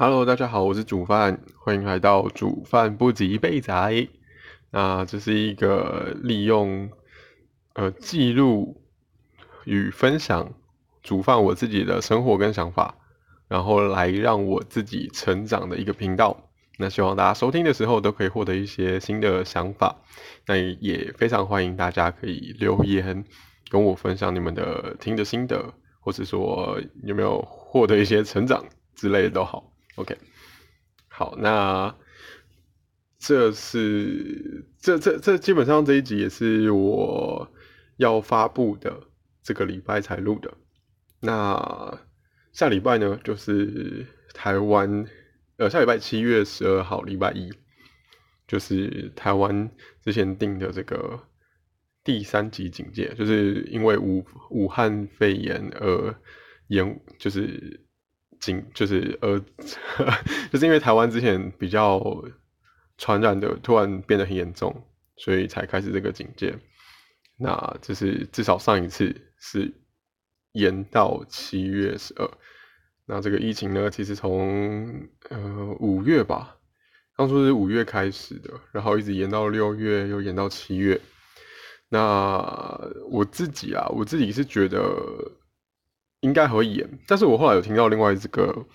Hello，大家好，我是煮饭，欢迎来到煮饭不及备仔。那这是一个利用呃记录与分享煮饭我自己的生活跟想法，然后来让我自己成长的一个频道。那希望大家收听的时候都可以获得一些新的想法。那也非常欢迎大家可以留言跟我分享你们的听的心得，或者说有没有获得一些成长之类的都好。OK，好，那这是这这这基本上这一集也是我要发布的这个礼拜才录的。那下礼拜呢，就是台湾呃下礼拜七月十二号礼拜一，就是台湾之前定的这个第三级警戒，就是因为武武汉肺炎而延就是。警 就是呃，就是因为台湾之前比较传染的突然变得很严重，所以才开始这个警戒。那就是至少上一次是延到七月十二。那这个疫情呢，其实从呃五月吧，当初是五月开始的，然后一直延到六月，又延到七月。那我自己啊，我自己是觉得。应该会延，但是我后来有听到另外一个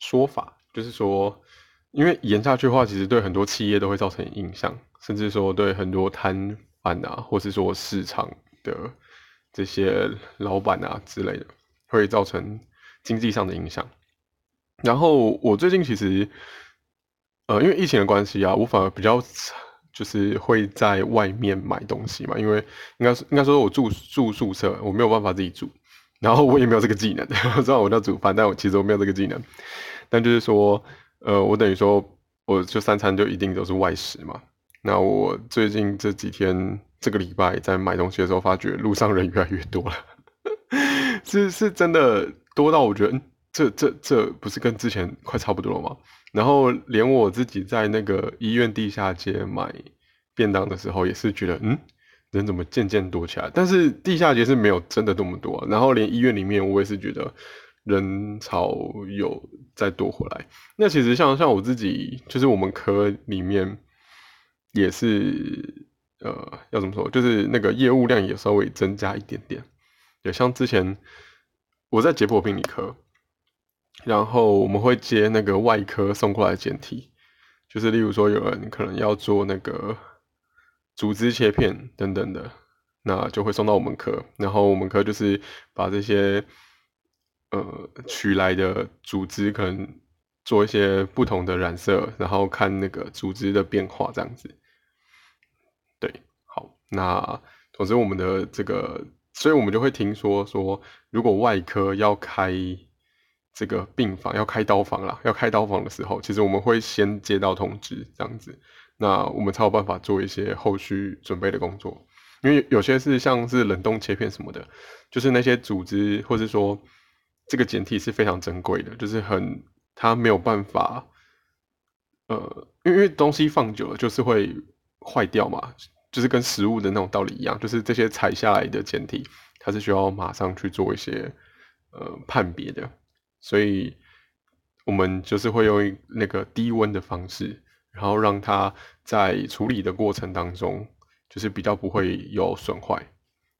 说法，就是说，因为延下去的话，其实对很多企业都会造成影响，甚至说对很多摊贩啊，或是说市场的这些老板啊之类的，会造成经济上的影响。然后我最近其实，呃，因为疫情的关系啊，我反而比较就是会在外面买东西嘛，因为应该是应该说我住住宿舍，我没有办法自己住。然后我也没有这个技能，我知道我叫煮饭，但我其实我没有这个技能。但就是说，呃，我等于说，我就三餐就一定都是外食嘛。那我最近这几天，这个礼拜在买东西的时候，发觉路上人越来越多了，是是真的多到我觉得，嗯，这这这不是跟之前快差不多了吗？然后连我自己在那个医院地下街买便当的时候，也是觉得，嗯。人怎么渐渐多起来？但是地下街是没有真的这么多，然后连医院里面我也是觉得人潮有再多回来。那其实像像我自己，就是我们科里面也是呃，要怎么说？就是那个业务量也稍微增加一点点。也，像之前我在解剖病理科，然后我们会接那个外科送过来检体，就是例如说有人可能要做那个。组织切片等等的，那就会送到我们科，然后我们科就是把这些呃取来的组织可能做一些不同的染色，然后看那个组织的变化这样子。对，好，那总之我们的这个，所以我们就会听说说，如果外科要开这个病房，要开刀房啦，要开刀房的时候，其实我们会先接到通知这样子。那我们才有办法做一些后续准备的工作，因为有些是像是冷冻切片什么的，就是那些组织或者说这个简体是非常珍贵的，就是很它没有办法，呃，因为东西放久了就是会坏掉嘛，就是跟食物的那种道理一样，就是这些采下来的简体，它是需要马上去做一些呃判别的，所以我们就是会用那个低温的方式。然后让它在处理的过程当中，就是比较不会有损坏，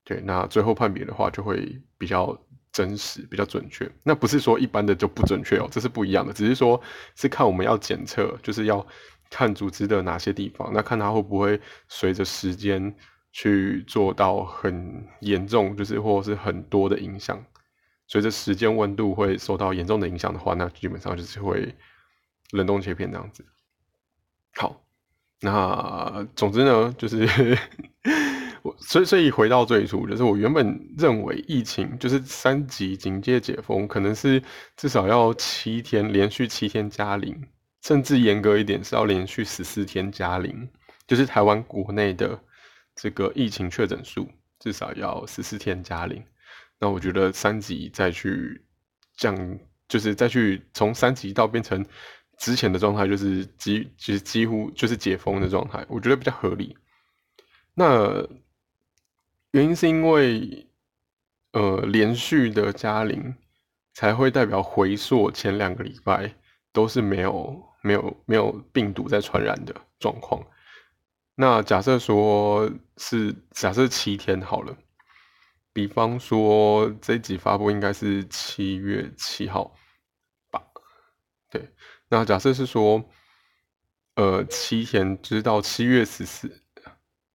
对，那最后判别的话就会比较真实、比较准确。那不是说一般的就不准确哦，这是不一样的，只是说是看我们要检测，就是要看组织的哪些地方，那看它会不会随着时间去做到很严重，就是或是很多的影响。随着时间温度会受到严重的影响的话，那基本上就是会冷冻切片这样子。好，那总之呢，就是 我所以所以回到最初，就是我原本认为疫情就是三级警戒解封，可能是至少要七天连续七天加零，甚至严格一点是要连续十四天加零，就是台湾国内的这个疫情确诊数至少要十四天加零。那我觉得三级再去降，就是再去从三级到变成。之前的状态就是几，其实几乎就是解封的状态，我觉得比较合理。那原因是因为，呃，连续的加零才会代表回溯前两个礼拜都是没有没有没有病毒在传染的状况。那假设说是假设七天好了，比方说这一集发布应该是七月七号吧？对，那假设是说，呃，七天直到七月十四。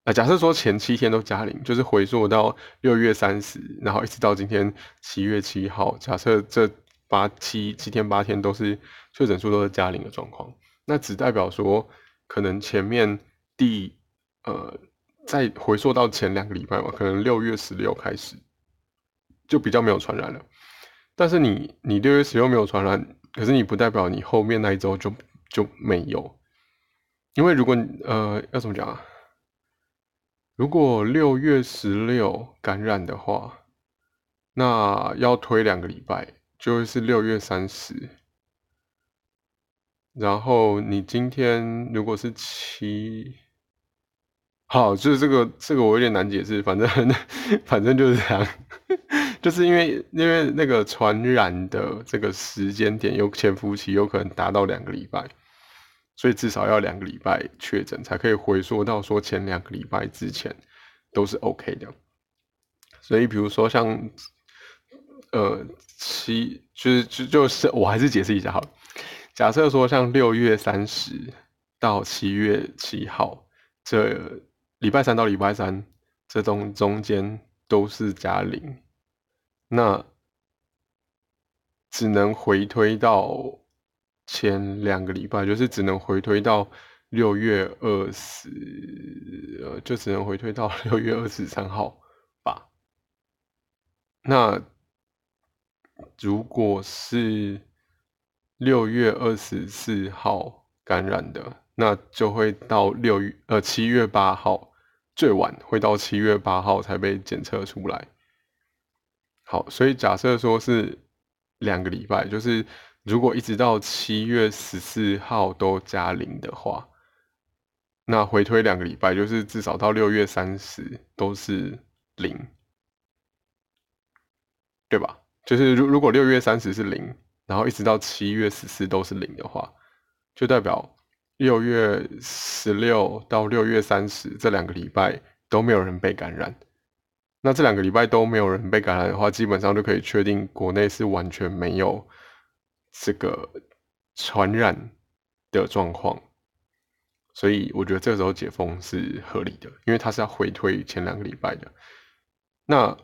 啊，假设说前七天都加零，就是回溯到六月三十，然后一直到今天七月七号，假设这八七七天八天都是确诊数都是加零的状况，那只代表说可能前面第呃再回溯到前两个礼拜嘛，可能六月十六开始就比较没有传染了。但是你你六月十六没有传染，可是你不代表你后面那一周就就没有，因为如果呃要怎么讲啊？如果六月十六感染的话，那要推两个礼拜，就会是六月三十。然后你今天如果是七，好，就是这个这个我有点难解释，反正 反正就是这样，就是因为因为那个传染的这个时间点有潜伏期，有可能达到两个礼拜。所以至少要两个礼拜确诊，才可以回溯到说前两个礼拜之前都是 OK 的。所以比如说像，呃，七就是就就是我还是解释一下好了。假设说像六月三十到七月七号这礼拜三到礼拜三这中中间都是加零，那只能回推到。前两个礼拜就是只能回推到六月二十，呃，就只能回推到六月二十三号吧。那如果是六月二十四号感染的，那就会到六月呃七月八号，最晚会到七月八号才被检测出来。好，所以假设说是两个礼拜，就是。如果一直到七月十四号都加零的话，那回推两个礼拜，就是至少到六月三十都是零，对吧？就是如如果六月三十是零，然后一直到七月十四都是零的话，就代表六月十六到六月三十这两个礼拜都没有人被感染。那这两个礼拜都没有人被感染的话，基本上就可以确定国内是完全没有。这个传染的状况，所以我觉得这时候解封是合理的，因为它是要回推前两个礼拜的。那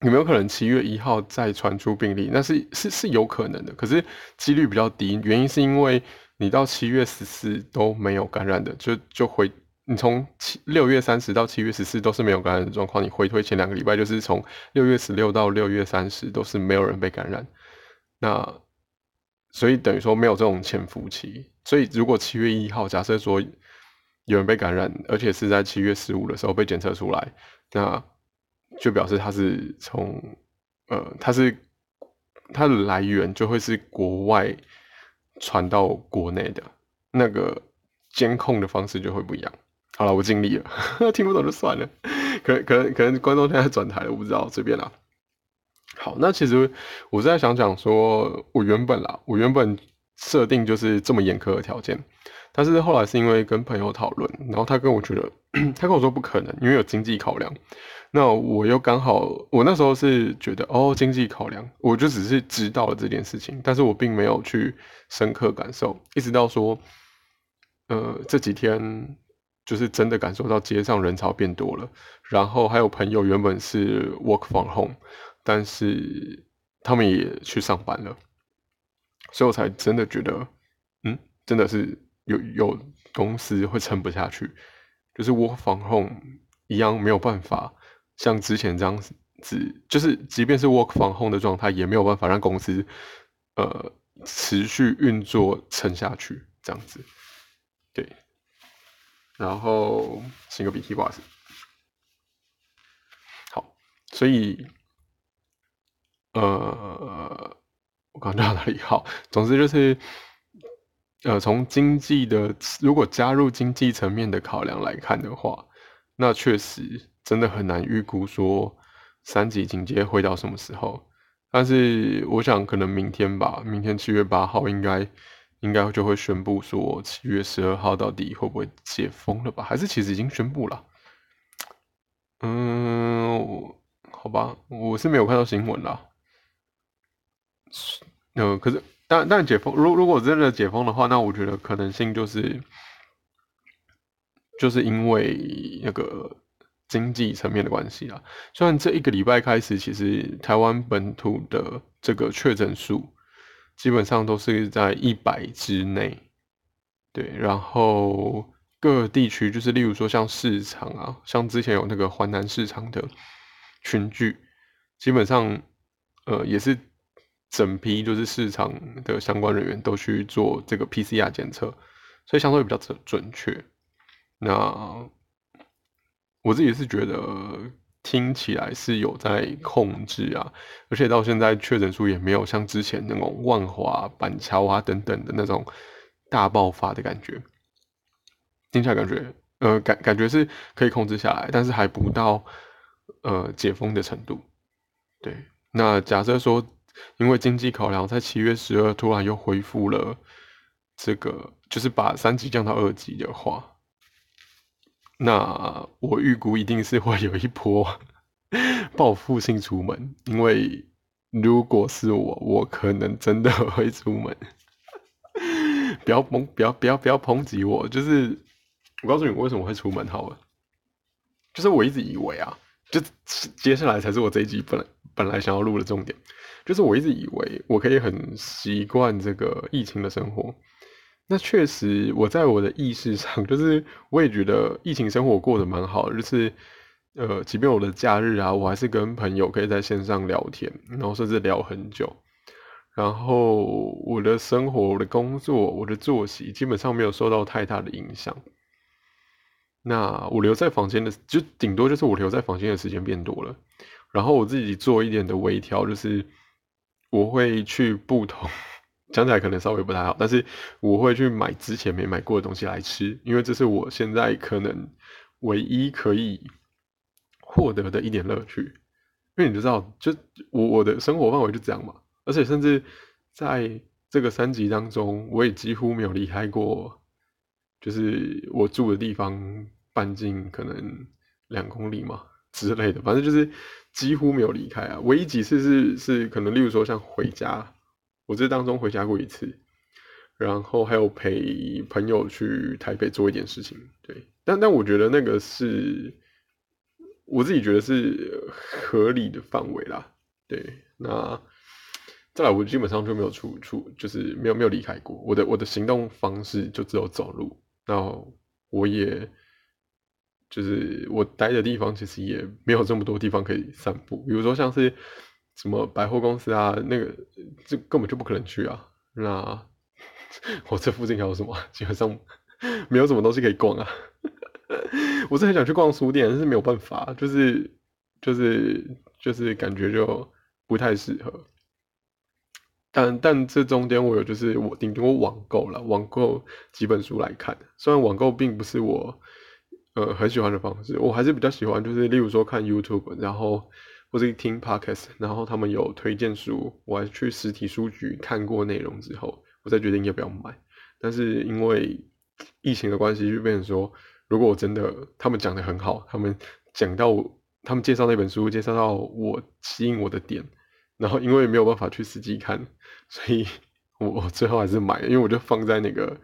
有没有可能七月一号再传出病例？那是是是有可能的，可是几率比较低。原因是因为你到七月十四都没有感染的，就就回你从七六月三十到七月十四都是没有感染的状况，你回推前两个礼拜就是从六月十六到六月三十都是没有人被感染，那。所以等于说没有这种潜伏期，所以如果七月一号假设说有人被感染，而且是在七月十五的时候被检测出来，那就表示他是从呃，他是他的来源就会是国外传到国内的，那个监控的方式就会不一样。好了，我尽力了，听不懂就算了，可可能可能观众现在转台了，我不知道，随便啦。好，那其实我在想讲说，我原本啦，我原本设定就是这么严苛的条件，但是后来是因为跟朋友讨论，然后他跟我觉得，他跟我说不可能，因为有经济考量。那我又刚好，我那时候是觉得，哦，经济考量，我就只是知道了这件事情，但是我并没有去深刻感受，一直到说，呃，这几天就是真的感受到街上人潮变多了，然后还有朋友原本是 work from home。但是他们也去上班了，所以我才真的觉得，嗯，真的是有有公司会撑不下去，就是 work from home 一样没有办法像之前这样子，就是即便是 work from home 的状态，也没有办法让公司呃持续运作撑下去这样子，对，然后擤个鼻涕不好意思，好，所以。呃，我刚到哪里？好，总之就是，呃，从经济的，如果加入经济层面的考量来看的话，那确实真的很难预估说三级警戒会到什么时候。但是我想，可能明天吧，明天七月八号应该应该就会宣布说七月十二号到底会不会解封了吧？还是其实已经宣布了？嗯，好吧，我是没有看到新闻啦。嗯，可是，但但解封，如如果真的解封的话，那我觉得可能性就是，就是因为那个经济层面的关系啦。虽然这一个礼拜开始，其实台湾本土的这个确诊数基本上都是在一百之内，对，然后。各地区就是，例如说像市场啊，像之前有那个华南市场的群聚，基本上，呃，也是整批就是市场的相关人员都去做这个 PCR 检测，所以相对比较准准确。那我自己是觉得听起来是有在控制啊，而且到现在确诊数也没有像之前那种万华、板桥啊等等的那种大爆发的感觉。听起来感觉，呃，感感觉是可以控制下来，但是还不到呃解封的程度。对，那假设说，因为经济考量，在七月十二突然又恢复了这个，就是把三级降到二级的话，那我预估一定是会有一波 报复性出门，因为如果是我，我可能真的会出门。不要抨，不要不要不要抨击我，就是。我告诉你，为什么会出门好了，就是我一直以为啊，就接下来才是我这一集本来本来想要录的重点，就是我一直以为我可以很习惯这个疫情的生活。那确实，我在我的意识上，就是我也觉得疫情生活过得蛮好，就是呃，即便我的假日啊，我还是跟朋友可以在线上聊天，然后甚至聊很久。然后我的生活、我的工作、我的作息，基本上没有受到太大的影响。那我留在房间的，就顶多就是我留在房间的时间变多了，然后我自己做一点的微调，就是我会去不同，讲起来可能稍微不太好，但是我会去买之前没买过的东西来吃，因为这是我现在可能唯一可以获得的一点乐趣。因为你知道，就我我的生活范围就这样嘛，而且甚至在这个三级当中，我也几乎没有离开过，就是我住的地方。半径可能两公里嘛之类的，反正就是几乎没有离开啊。唯一几次是是可能，例如说像回家，我这当中回家过一次，然后还有陪朋友去台北做一点事情。对，但但我觉得那个是我自己觉得是合理的范围啦。对，那再来我基本上就没有出出，就是没有没有离开过。我的我的行动方式就只有走路，然后我也。就是我待的地方，其实也没有这么多地方可以散步。比如说像是什么百货公司啊，那个这根本就不可能去啊。那 我这附近还有什么？基本上没有什么东西可以逛啊。我是很想去逛书店，但是没有办法，就是就是就是感觉就不太适合。但但这中间我有就是我顶多网购了，网购几本书来看。虽然网购并不是我。呃，很喜欢的方式，我还是比较喜欢，就是例如说看 YouTube，然后或者听 Podcast，然后他们有推荐书，我还去实体书局看过内容之后，我再决定要不要买。但是因为疫情的关系，就变成说，如果我真的他们讲的很好，他们讲到他们介绍那本书，介绍到我吸引我的点，然后因为没有办法去实际看，所以我我最后还是买了，因为我就放在那个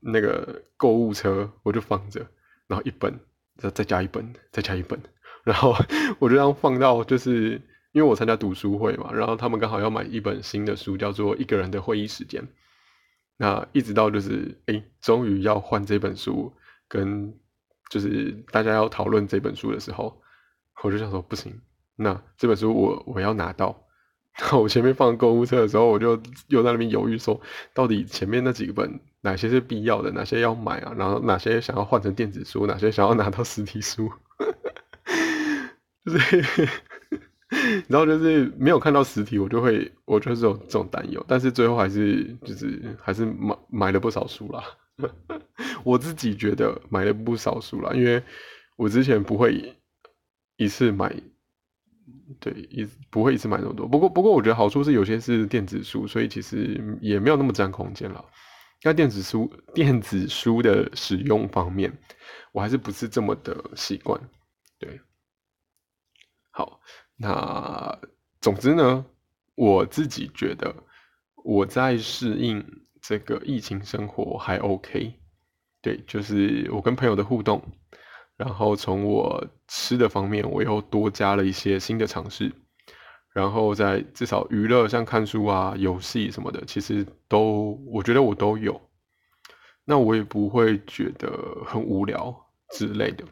那个购物车，我就放着。然后一本，再再加一本，再加一本，然后我就这样放到，就是因为我参加读书会嘛，然后他们刚好要买一本新的书，叫做《一个人的会议时间》。那一直到就是，哎，终于要换这本书，跟就是大家要讨论这本书的时候，我就想说不行，那这本书我我要拿到。然后我前面放购物车的时候，我就又在那边犹豫说，到底前面那几本。哪些是必要的，哪些要买啊？然后哪些想要换成电子书，哪些想要拿到实体书？就是，然后就是没有看到实体，我就会，我就是有这种担忧。但是最后还是就是还是买买了不少书啦。我自己觉得买了不少书啦，因为我之前不会一次买，对，一不会一次买那么多。不过不过我觉得好处是有些是电子书，所以其实也没有那么占空间了。那电子书电子书的使用方面，我还是不是这么的习惯。对，好，那总之呢，我自己觉得我在适应这个疫情生活还 OK。对，就是我跟朋友的互动，然后从我吃的方面，我又多加了一些新的尝试。然后在至少娱乐，像看书啊、游戏什么的，其实都我觉得我都有。那我也不会觉得很无聊之类的。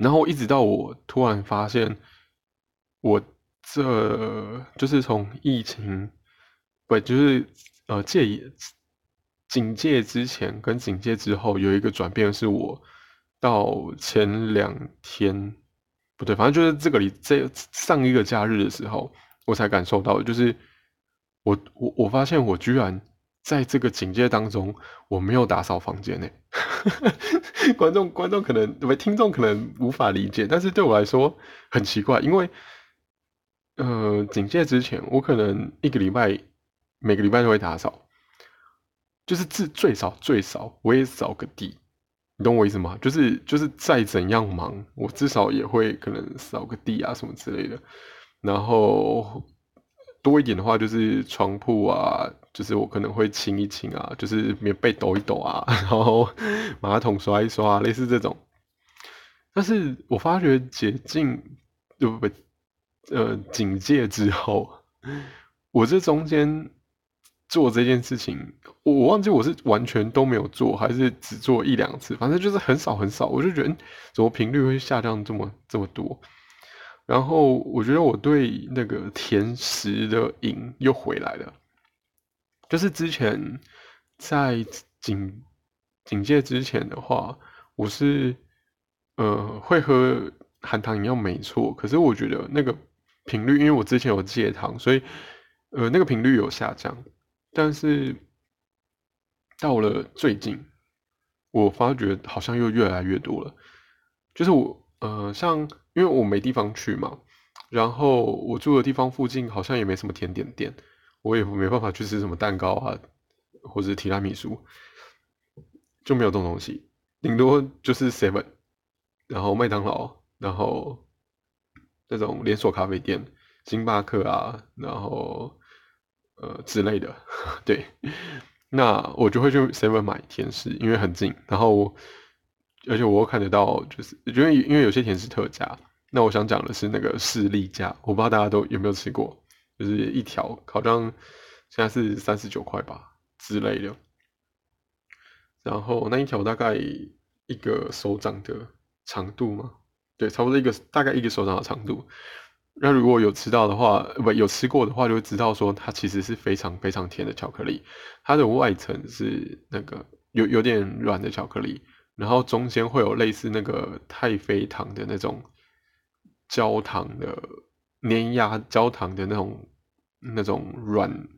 然后一直到我突然发现，我这就是从疫情不就是呃戒警戒之前跟警戒之后有一个转变，是我到前两天。不对，反正就是这个里这上一个假日的时候，我才感受到，就是我我我发现我居然在这个警戒当中，我没有打扫房间呢。观众观众可能不听众可能无法理解，但是对我来说很奇怪，因为呃警戒之前，我可能一个礼拜每个礼拜都会打扫，就是至最少最少我也扫个地。你懂我意思吗？就是就是再怎样忙，我至少也会可能扫个地啊什么之类的。然后多一点的话，就是床铺啊，就是我可能会清一清啊，就是棉被抖一抖啊，然后马桶刷一刷，类似这种。但是我发觉解禁，对不对？呃，警戒之后，我这中间。做这件事情，我忘记我是完全都没有做，还是只做一两次，反正就是很少很少。我就觉得，怎么频率会下降这么这么多？然后我觉得我对那个甜食的瘾又回来了。就是之前在警警戒之前的话，我是呃会喝含糖饮料没错，可是我觉得那个频率，因为我之前有戒糖，所以呃那个频率有下降。但是到了最近，我发觉好像又越来越多了。就是我呃，像因为我没地方去嘛，然后我住的地方附近好像也没什么甜点店，我也没办法去吃什么蛋糕啊，或者提拉米苏，就没有这种东西。顶多就是 seven，然后麦当劳，然后那种连锁咖啡店，星巴克啊，然后。呃之类的，对，那我就会去 Seven 买甜食，因为很近，然后而且我又看得到，就是因为因为有些甜食特价。那我想讲的是那个士力架，我不知道大家都有没有吃过，就是一条好像现在是三十九块吧之类的，然后那一条大概一个手掌的长度嘛，对，差不多一个大概一个手掌的长度。那如果有吃到的话，不有吃过的话，就会知道说它其实是非常非常甜的巧克力。它的外层是那个有有点软的巧克力，然后中间会有类似那个太妃糖的那种焦糖的粘压焦糖的那种那种软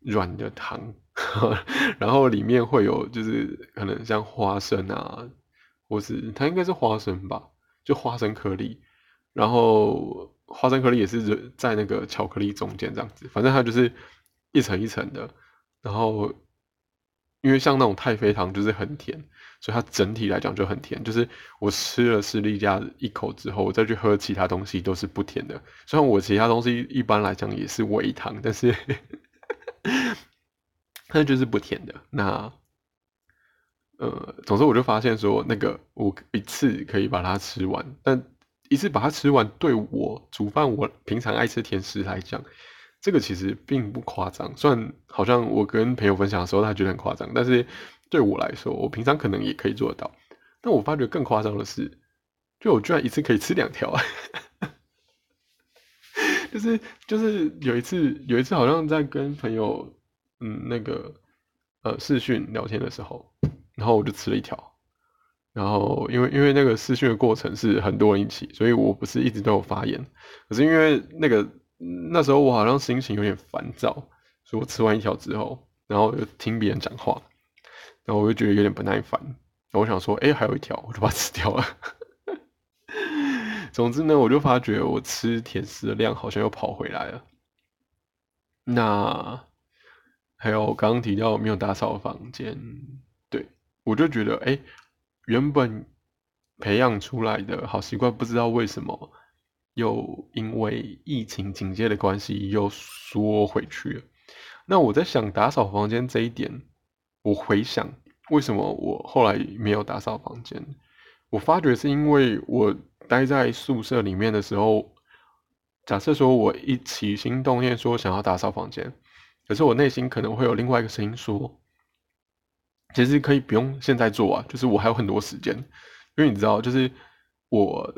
软的糖，然后里面会有就是可能像花生啊，或是它应该是花生吧，就花生颗粒，然后。花生颗粒也是在那个巧克力中间这样子，反正它就是一层一层的。然后，因为像那种太妃糖就是很甜，所以它整体来讲就很甜。就是我吃了士力架一口之后，我再去喝其他东西都是不甜的。虽然我其他东西一般来讲也是微糖，但是 它就是不甜的。那呃，总之我就发现说，那个我一次可以把它吃完，但。一次把它吃完，对我煮饭，我平常爱吃甜食来讲，这个其实并不夸张。虽然好像我跟朋友分享的时候，他觉得很夸张，但是对我来说，我平常可能也可以做得到。但我发觉更夸张的是，就我居然一次可以吃两条，就是就是有一次有一次好像在跟朋友嗯那个呃视讯聊天的时候，然后我就吃了一条。然后，因为因为那个试训的过程是很多人一起，所以我不是一直都有发言。可是因为那个那时候我好像心情有点烦躁，所以我吃完一条之后，然后又听别人讲话，然后我就觉得有点不耐烦。我想说，哎，还有一条，我就把它吃掉了。总之呢，我就发觉我吃甜食的量好像又跑回来了。那。还有刚刚提到没有打扫房间，对我就觉得，哎，原本培养出来的好习惯，不知道为什么又因为疫情警戒的关系又缩回去了。那我在想打扫房间这一点，我回想为什么我后来没有打扫房间，我发觉是因为我待在宿舍里面的时候，假设说我一起心动念说想要打扫房间。可是我内心可能会有另外一个声音说，其实可以不用现在做啊，就是我还有很多时间，因为你知道，就是我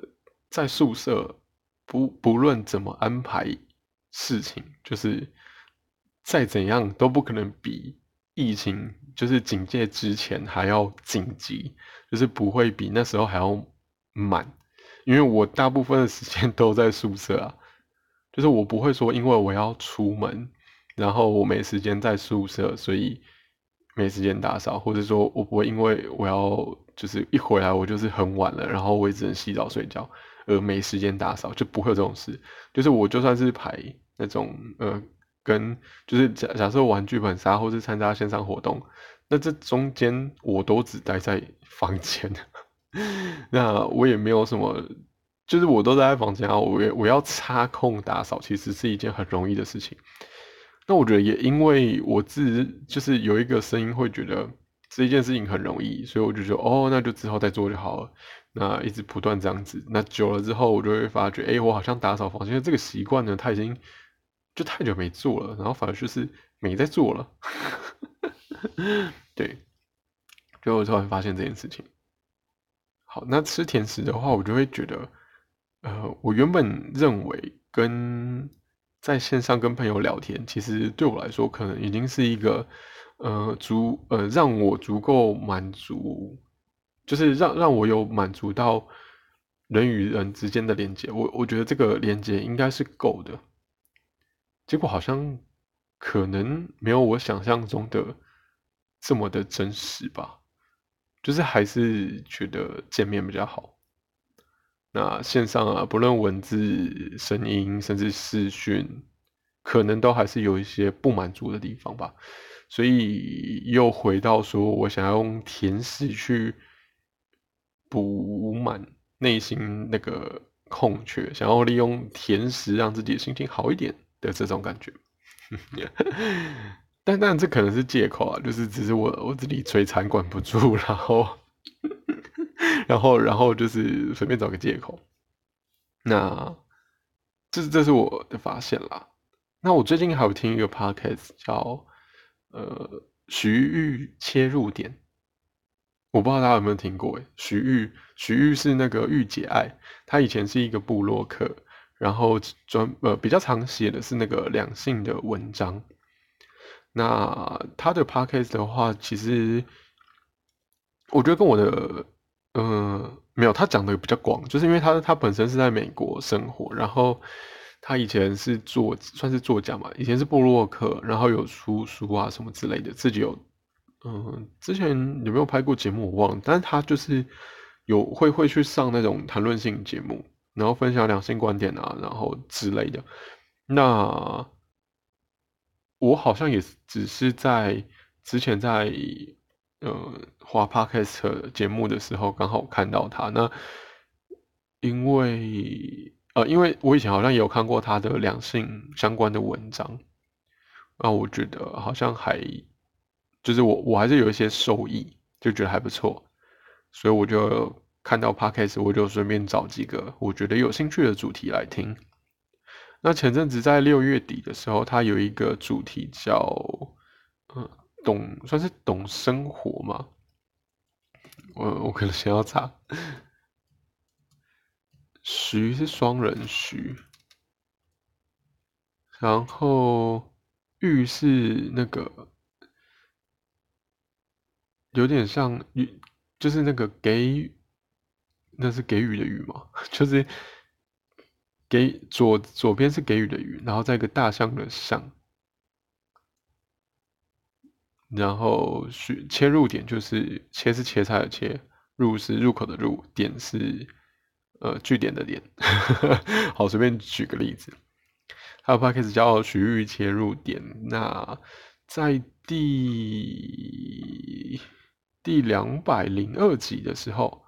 在宿舍不不论怎么安排事情，就是再怎样都不可能比疫情就是警戒之前还要紧急，就是不会比那时候还要满，因为我大部分的时间 都在宿舍啊，就是我不会说因为我要出门。然后我没时间在宿舍，所以没时间打扫，或者说我不会因为我要就是一回来我就是很晚了，然后我也只能洗澡睡觉，而没时间打扫，就不会有这种事。就是我就算是排那种呃跟就是假假设玩剧本杀或是参加线上活动，那这中间我都只待在房间，那我也没有什么，就是我都待在房间啊，我我要插空打扫，其实是一件很容易的事情。那我觉得也因为我自己就是有一个声音会觉得这一件事情很容易，所以我就说哦，那就之后再做就好了。那一直不断这样子，那久了之后，我就会发觉，哎，我好像打扫房间这个习惯呢，他已经就太久没做了，然后反而就是没在做了。对，就突然发现这件事情。好，那吃甜食的话，我就会觉得，呃，我原本认为跟在线上跟朋友聊天，其实对我来说，可能已经是一个，呃，足呃让我足够满足，就是让让我有满足到人与人之间的连接。我我觉得这个连接应该是够的。结果好像可能没有我想象中的这么的真实吧，就是还是觉得见面比较好。那线上啊，不论文字、声音，甚至视讯，可能都还是有一些不满足的地方吧。所以又回到说，我想要用甜食去补满内心那个空缺，想要利用甜食让自己心情好一点的这种感觉。但但这可能是借口啊，就是只是我我自己嘴馋管不住，然后。然后，然后就是随便找个借口。那这这是我的发现啦。那我最近还有听一个 podcast 叫呃徐玉切入点，我不知道大家有没有听过诶。徐玉，徐玉是那个玉姐爱，她以前是一个部落客，然后专呃比较常写的是那个两性的文章。那他的 podcast 的话，其实我觉得跟我的。嗯，没有，他讲的比较广，就是因为他他本身是在美国生活，然后他以前是作算是作家嘛，以前是布洛克，然后有出书啊什么之类的，自己有嗯，之前有没有拍过节目我忘了，但是他就是有会会去上那种谈论性节目，然后分享两性观点啊，然后之类的。那我好像也只是在之前在。呃，滑 podcast 节目的时候，刚好看到他。那因为呃，因为我以前好像也有看过他的两性相关的文章，那我觉得好像还就是我我还是有一些受益，就觉得还不错，所以我就看到 podcast，我就顺便找几个我觉得有兴趣的主题来听。那前阵子在六月底的时候，他有一个主题叫嗯。懂算是懂生活吗？我我可能先要查。徐是双人徐，然后玉是那个有点像予，就是那个给，那是给予的予吗？就是给左左边是给予的予，然后再一个大象的象。然后去切入点就是切是切菜的切，入是入口的入，点是呃据点的点。好，随便举个例子，还有 p a c k a g e 叫徐玉切入点。那在第第两百零二集的时候，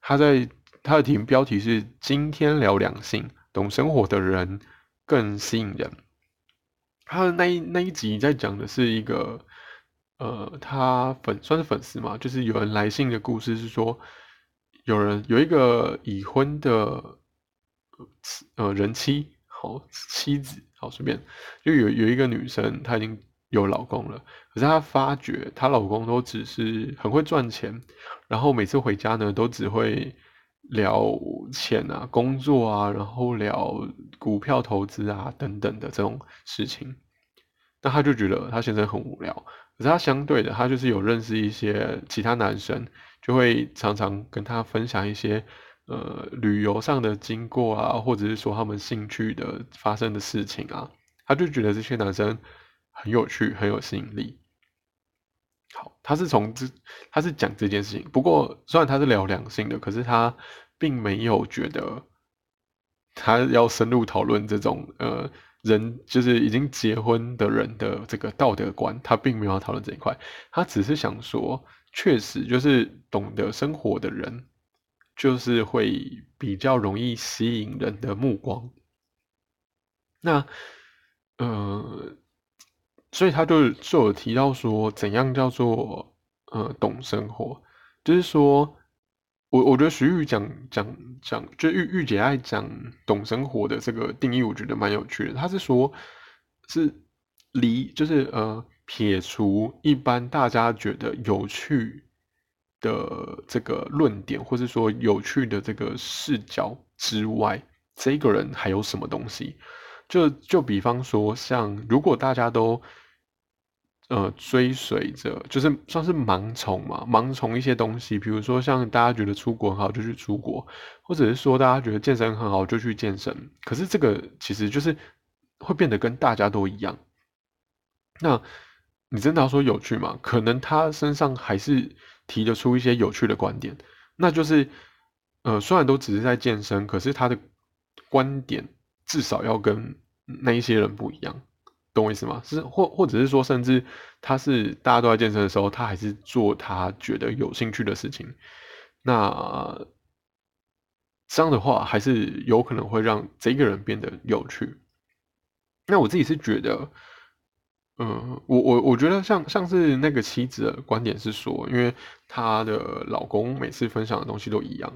他在他的题目标题是“今天聊两性，懂生活的人更吸引人”。他的那一那一集在讲的是一个。呃，他粉算是粉丝嘛，就是有人来信的故事是说，有人有一个已婚的呃人妻，好妻子，好顺便就有有一个女生，她已经有老公了，可是她发觉她老公都只是很会赚钱，然后每次回家呢都只会聊钱啊、工作啊，然后聊股票投资啊等等的这种事情，那她就觉得她先生很无聊。可是她相对的，她就是有认识一些其他男生，就会常常跟他分享一些呃旅游上的经过啊，或者是说他们兴趣的发生的事情啊，他就觉得这些男生很有趣，很有吸引力。好，他是从这，他是讲这件事情。不过虽然他是聊两性的，可是他并没有觉得他要深入讨论这种呃。人就是已经结婚的人的这个道德观，他并没有讨论这一块，他只是想说，确实就是懂得生活的人，就是会比较容易吸引人的目光。那，呃，所以他就就有提到说，怎样叫做呃懂生活，就是说。我我觉得徐玉讲讲讲，就玉玉姐爱讲懂生活的这个定义，我觉得蛮有趣的。他是说，是离就是呃撇除一般大家觉得有趣的这个论点，或者说有趣的这个视角之外，这个人还有什么东西？就就比方说，像如果大家都。呃，追随着就是算是盲从嘛，盲从一些东西，比如说像大家觉得出国很好就去出国，或者是说大家觉得健身很好就去健身。可是这个其实就是会变得跟大家都一样。那你真的要说有趣吗？可能他身上还是提得出一些有趣的观点，那就是呃，虽然都只是在健身，可是他的观点至少要跟那一些人不一样。懂我意思吗？是或或者是说，甚至他是大家都在健身的时候，他还是做他觉得有兴趣的事情。那这样的话，还是有可能会让这个人变得有趣。那我自己是觉得，嗯，我我我觉得像像是那个妻子的观点是说，因为她的老公每次分享的东西都一样，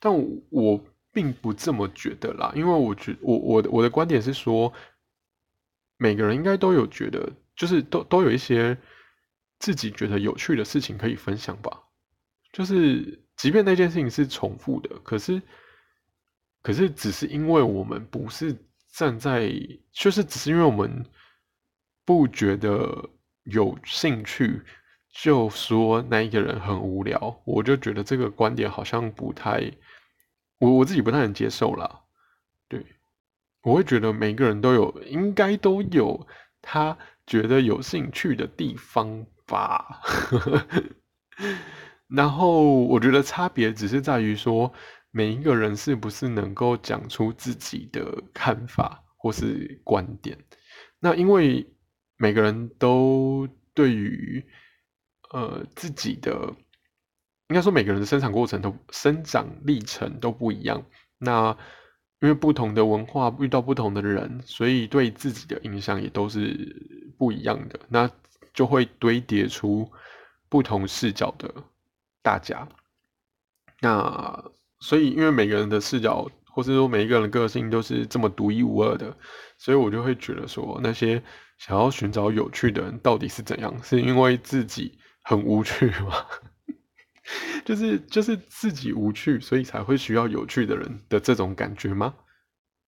但我并不这么觉得啦。因为我觉我我的我的观点是说。每个人应该都有觉得，就是都都有一些自己觉得有趣的事情可以分享吧。就是即便那件事情是重复的，可是可是只是因为我们不是站在，就是只是因为我们不觉得有兴趣，就说那一个人很无聊，我就觉得这个观点好像不太，我我自己不太能接受啦。对。我会觉得每个人都有，应该都有他觉得有兴趣的地方吧。然后我觉得差别只是在于说，每一个人是不是能够讲出自己的看法或是观点。那因为每个人都对于呃自己的，应该说每个人的生产过程都生长历程都不一样。那因为不同的文化遇到不同的人，所以对自己的影响也都是不一样的。那就会堆叠出不同视角的大家。那所以，因为每个人的视角，或者说每一个人的个性都是这么独一无二的，所以我就会觉得说，那些想要寻找有趣的人到底是怎样？是因为自己很无趣吗？就是就是自己无趣，所以才会需要有趣的人的这种感觉吗？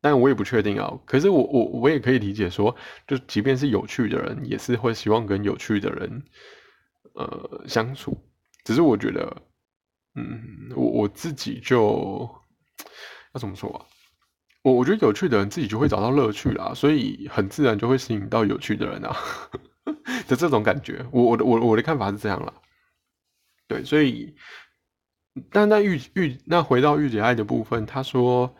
但我也不确定啊。可是我我我也可以理解说，就即便是有趣的人，也是会希望跟有趣的人呃相处。只是我觉得，嗯，我我自己就要怎么说啊？我我觉得有趣的人自己就会找到乐趣啦，所以很自然就会吸引到有趣的人啊 的这种感觉。我我的我我的看法是这样了。对，所以，但那玉玉那回到玉姐爱的部分，他说，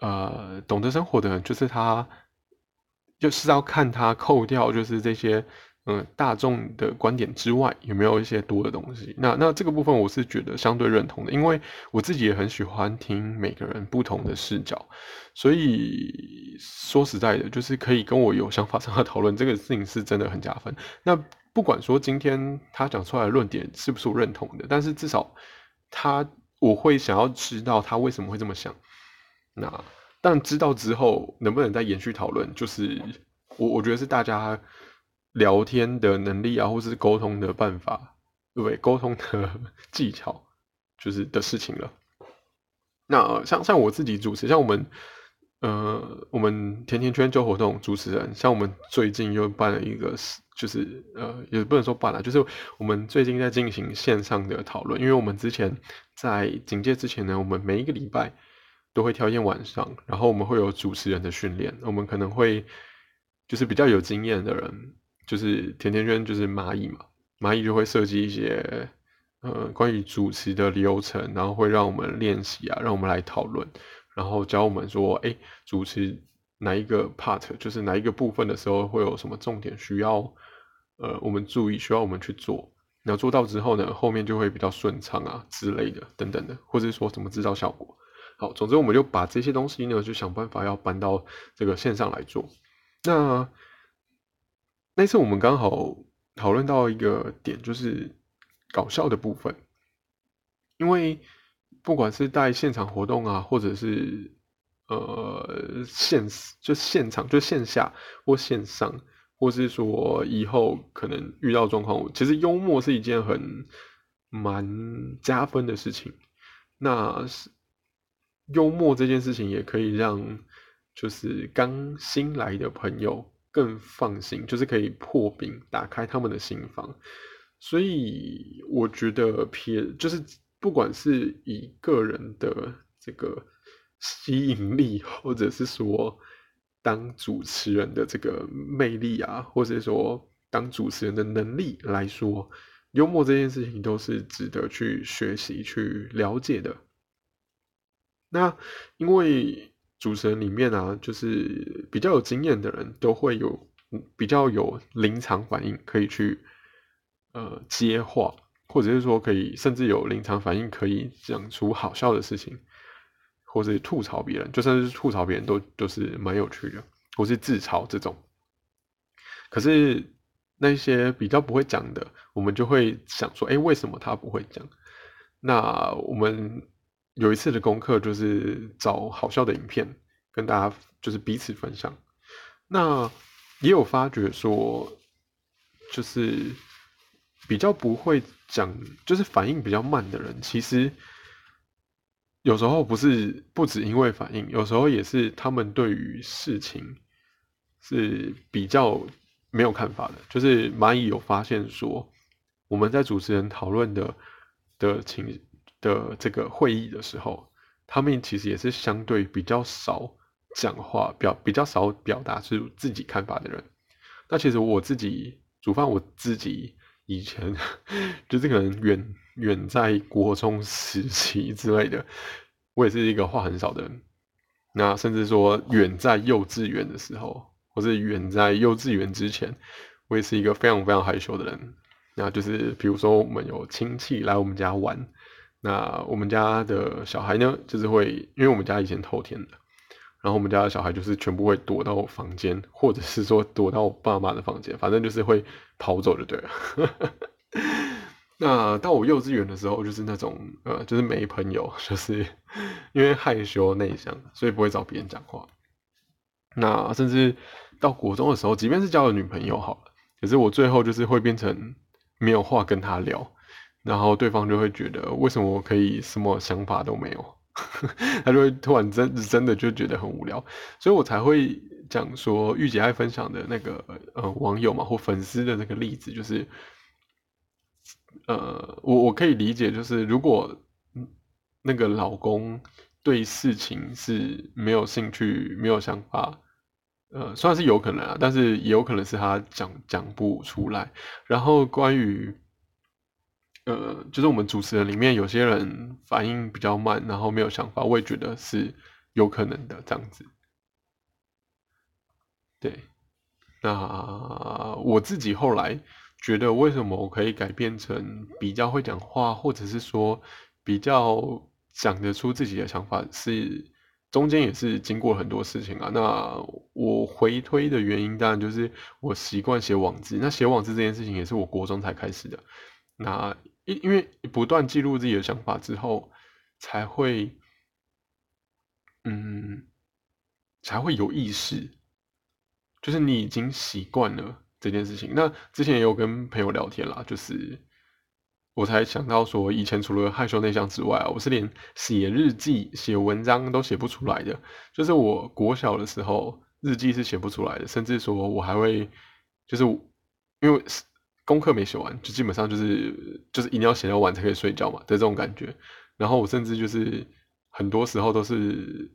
呃，懂得生活的人，就是他，就是要看他扣掉，就是这些嗯，大众的观点之外，有没有一些多的东西？那那这个部分我是觉得相对认同的，因为我自己也很喜欢听每个人不同的视角，所以说实在的，就是可以跟我有想法上的讨论，这个事情是真的很加分。那不管说今天他讲出来的论点是不是我认同的，但是至少他我会想要知道他为什么会这么想。那但知道之后能不能再延续讨论，就是我我觉得是大家。聊天的能力啊，或是沟通的办法，对不对？沟通的技巧，就是的事情了。那像像我自己主持，像我们，呃，我们甜甜圈就活动主持人，像我们最近又办了一个，就是呃，也不能说办了，就是我们最近在进行线上的讨论，因为我们之前在警戒之前呢，我们每一个礼拜都会挑一天晚上，然后我们会有主持人的训练，我们可能会就是比较有经验的人。就是甜甜圈，就是蚂蚁嘛，蚂蚁就会设计一些呃关于主持的流程，然后会让我们练习啊，让我们来讨论，然后教我们说，哎，主持哪一个 part，就是哪一个部分的时候会有什么重点需要呃我们注意，需要我们去做，那做到之后呢，后面就会比较顺畅啊之类的等等的，或者说怎么制造效果。好，总之我们就把这些东西呢，就想办法要搬到这个线上来做。那那次我们刚好讨论到一个点，就是搞笑的部分。因为不管是带现场活动啊，或者是呃线就现场就线下或线上，或是说以后可能遇到状况，其实幽默是一件很蛮加分的事情。那幽默这件事情也可以让就是刚新来的朋友。更放心，就是可以破冰，打开他们的心房。所以我觉得，撇就是不管是以个人的这个吸引力，或者是说当主持人的这个魅力啊，或者说当主持人的能力来说，幽默这件事情都是值得去学习、去了解的。那因为。主持人里面啊，就是比较有经验的人，都会有比较有临场反应，可以去呃接话，或者是说可以甚至有临场反应，可以讲出好笑的事情，或者吐槽别人，就算是吐槽别人都都是蛮有趣的，或是自嘲这种。可是那些比较不会讲的，我们就会想说，哎，为什么他不会讲？那我们。有一次的功课就是找好笑的影片跟大家就是彼此分享，那也有发觉说，就是比较不会讲，就是反应比较慢的人，其实有时候不是不止因为反应，有时候也是他们对于事情是比较没有看法的。就是蚂蚁有发现说，我们在主持人讨论的的情。的这个会议的时候，他们其实也是相对比较少讲话，表比较少表达出自己看法的人。那其实我自己煮饭，我自己以前就是可能远远在国中时期之类的，我也是一个话很少的人。那甚至说远在幼稚园的时候，或是远在幼稚园之前，我也是一个非常非常害羞的人。那就是比如说我们有亲戚来我们家玩。那我们家的小孩呢，就是会，因为我们家以前透天的，然后我们家的小孩就是全部会躲到我房间，或者是说躲到我爸妈的房间，反正就是会跑走就对了。那到我幼稚园的时候，就是那种呃，就是没朋友，就是因为害羞内向，所以不会找别人讲话。那甚至到国中的时候，即便是交了女朋友好了，可是我最后就是会变成没有话跟他聊。然后对方就会觉得，为什么我可以什么想法都没有？他就会突然真真的就觉得很无聊，所以我才会讲说玉姐爱分享的那个呃网友嘛或粉丝的那个例子，就是呃我我可以理解，就是如果那个老公对事情是没有兴趣、没有想法，呃，虽然是有可能啊，但是也有可能是他讲讲不出来。然后关于。呃，就是我们主持人里面有些人反应比较慢，然后没有想法，我也觉得是有可能的这样子。对，那我自己后来觉得，为什么我可以改变成比较会讲话，或者是说比较讲得出自己的想法，是中间也是经过很多事情啊。那我回推的原因，当然就是我习惯写网字。那写网字这件事情，也是我国中才开始的。那因因为不断记录自己的想法之后，才会，嗯，才会有意识。就是你已经习惯了这件事情。那之前也有跟朋友聊天啦，就是我才想到说，以前除了害羞内向之外啊，我是连写日记、写文章都写不出来的。就是我国小的时候，日记是写不出来的，甚至说我还会，就是因为功课没写完，就基本上就是就是一定要写到晚才可以睡觉嘛的这种感觉。然后我甚至就是很多时候都是。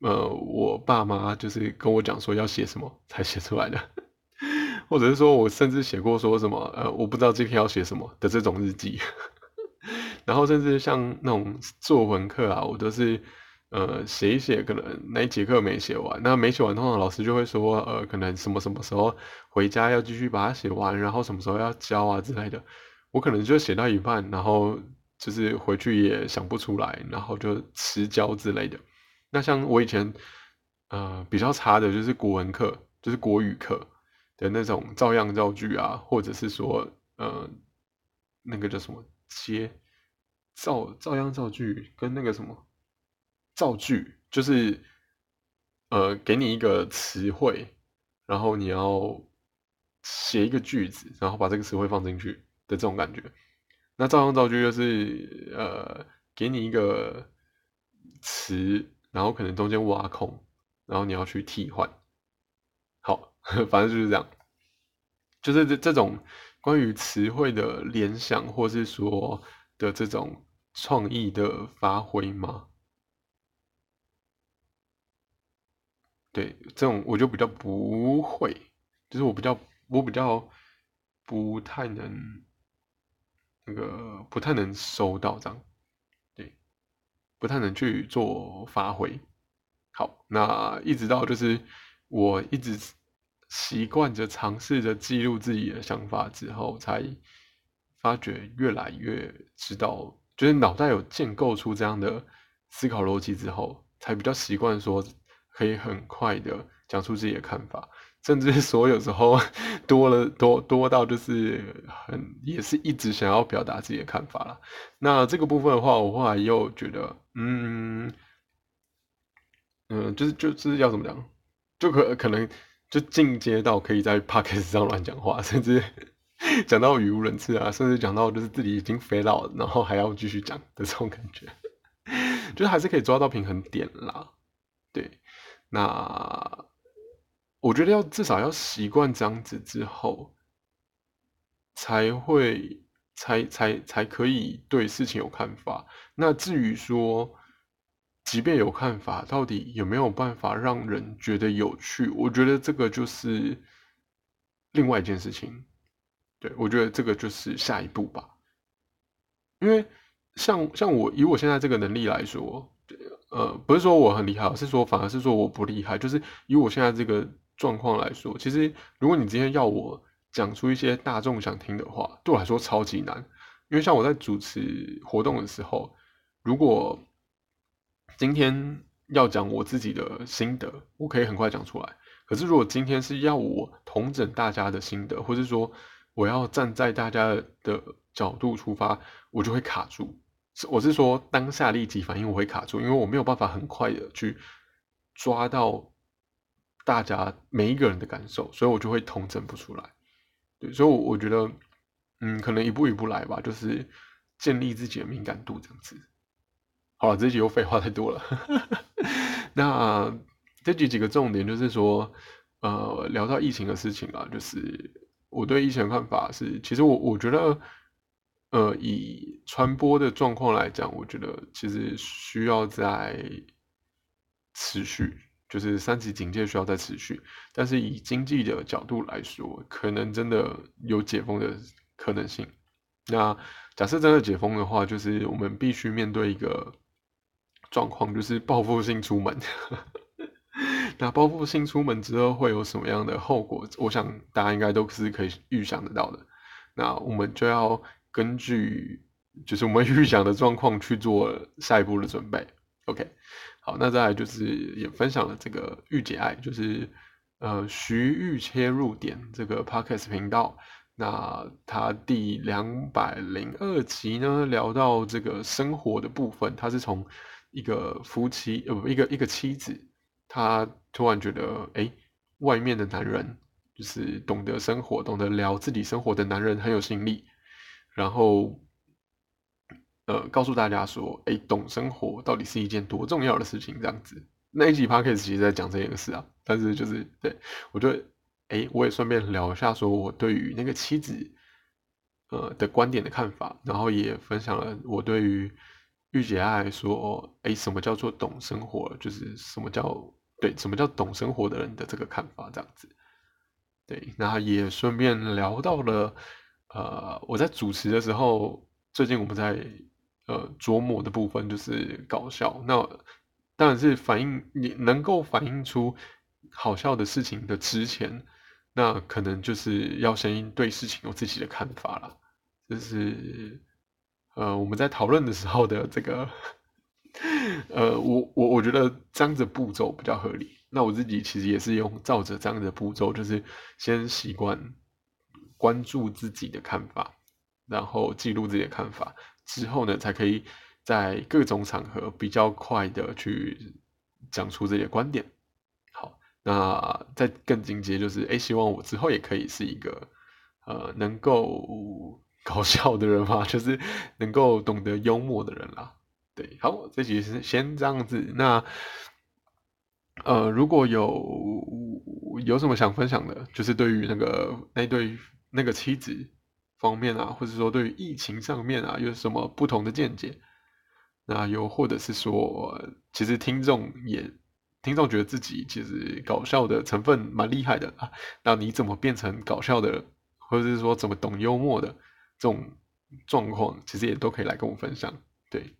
呃，我爸妈就是跟我讲说要写什么才写出来的，或者是说我甚至写过说什么呃，我不知道今天要写什么的这种日记，然后甚至像那种作文课啊，我都是呃写一写，可能那一节课没写完，那没写完，通常老师就会说呃，可能什么什么时候回家要继续把它写完，然后什么时候要交啊之类的，我可能就写到一半，然后就是回去也想不出来，然后就迟交之类的。那像我以前，呃，比较差的就是国文课，就是国语课的那种照样造句啊，或者是说，呃，那个叫什么接照照样造句，跟那个什么造句，就是呃，给你一个词汇，然后你要写一个句子，然后把这个词汇放进去的这种感觉。那照样造句就是呃，给你一个词。然后可能中间挖空，然后你要去替换。好，反正就是这样，就是这这种关于词汇的联想，或是说的这种创意的发挥吗？对，这种我就比较不会，就是我比较我比较不太能那个不太能收到这样。不太能去做发挥。好，那一直到就是我一直习惯着尝试着记录自己的想法之后，才发觉越来越知道，就是脑袋有建构出这样的思考逻辑之后，才比较习惯说可以很快的讲出自己的看法。甚至说有时候 多了多多到就是很也是一直想要表达自己的看法了。那这个部分的话，我后来又觉得，嗯嗯，就是就是要怎么讲，就可可能就进阶到可以在 podcast 上乱讲话，甚至 讲到语无伦次啊，甚至讲到就是自己已经飞到，然后还要继续讲的这种感觉，就是还是可以抓到平衡点啦。那。我觉得要至少要习惯这样子之后，才会才才才可以对事情有看法。那至于说，即便有看法，到底有没有办法让人觉得有趣？我觉得这个就是另外一件事情。对我觉得这个就是下一步吧。因为像像我以我现在这个能力来说，呃，不是说我很厉害，是说反而是说我不厉害。就是以我现在这个。状况来说，其实如果你今天要我讲出一些大众想听的话，对我来说超级难。因为像我在主持活动的时候，如果今天要讲我自己的心得，我可以很快讲出来。可是如果今天是要我统整大家的心得，或者说我要站在大家的角度出发，我就会卡住。我是说当下立即反应我会卡住，因为我没有办法很快的去抓到。大家每一个人的感受，所以我就会统整不出来。对，所以，我我觉得，嗯，可能一步一步来吧，就是建立自己的敏感度这样子。好了，这集又废话太多了。那这集几个重点就是说，呃，聊到疫情的事情啊，就是我对疫情的看法是，其实我我觉得，呃，以传播的状况来讲，我觉得其实需要在持续。就是三级警戒需要再持续，但是以经济的角度来说，可能真的有解封的可能性。那假设真的解封的话，就是我们必须面对一个状况，就是报复性出门，那报复性出门之后会有什么样的后果？我想大家应该都是可以预想得到的。那我们就要根据就是我们预想的状况去做下一步的准备。OK，好，那再来就是也分享了这个御姐爱，就是呃徐玉切入点这个 Podcast 频道。那他第两百零二集呢，聊到这个生活的部分，他是从一个夫妻呃不一个一个妻子，他突然觉得哎，外面的男人就是懂得生活、懂得聊自己生活的男人很有吸引力，然后呃告诉大家说，哎，懂生活到底是一件多重要的事情，这样子。那一集 podcast 其实在讲这件事啊，但是就是对我觉得。哎，我也顺便聊一下，说我对于那个妻子，呃的观点的看法，然后也分享了我对于御姐爱说，哎，什么叫做懂生活，就是什么叫对，什么叫懂生活的人的这个看法，这样子。对，那也顺便聊到了，呃，我在主持的时候，最近我们在呃琢磨的部分就是搞笑，那当然是反映你能够反映出好笑的事情的之前。那可能就是要先对事情有自己的看法了，就是呃我们在讨论的时候的这个，呃我我我觉得这样子步骤比较合理。那我自己其实也是用照着这样的步骤，就是先习惯关注自己的看法，然后记录自己的看法，之后呢才可以在各种场合比较快的去讲出自己的观点。好那再更进阶就是，哎，希望我之后也可以是一个，呃，能够搞笑的人嘛，就是能够懂得幽默的人啦。对，好，这集是先这样子。那，呃，如果有有什么想分享的，就是对于那个那对那个妻子方面啊，或者说对于疫情上面啊，有什么不同的见解？那又或者是说，其实听众也。听众觉得自己其实搞笑的成分蛮厉害的啊，那你怎么变成搞笑的，或者是说怎么懂幽默的这种状况，其实也都可以来跟我分享。对，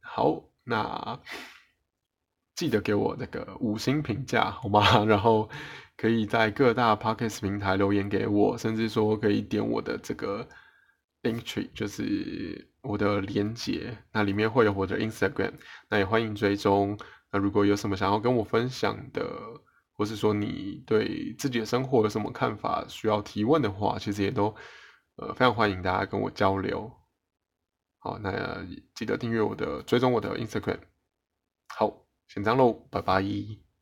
好，那记得给我那个五星评价好吗？然后可以在各大 podcast 平台留言给我，甚至说可以点我的这个 link tree，就是我的连接，那里面会有我的 Instagram，那也欢迎追踪。那如果有什么想要跟我分享的，或是说你对自己的生活有什么看法，需要提问的话，其实也都呃非常欢迎大家跟我交流。好，那记得订阅我的，追踪我的 Instagram。好，先这样喽，拜拜。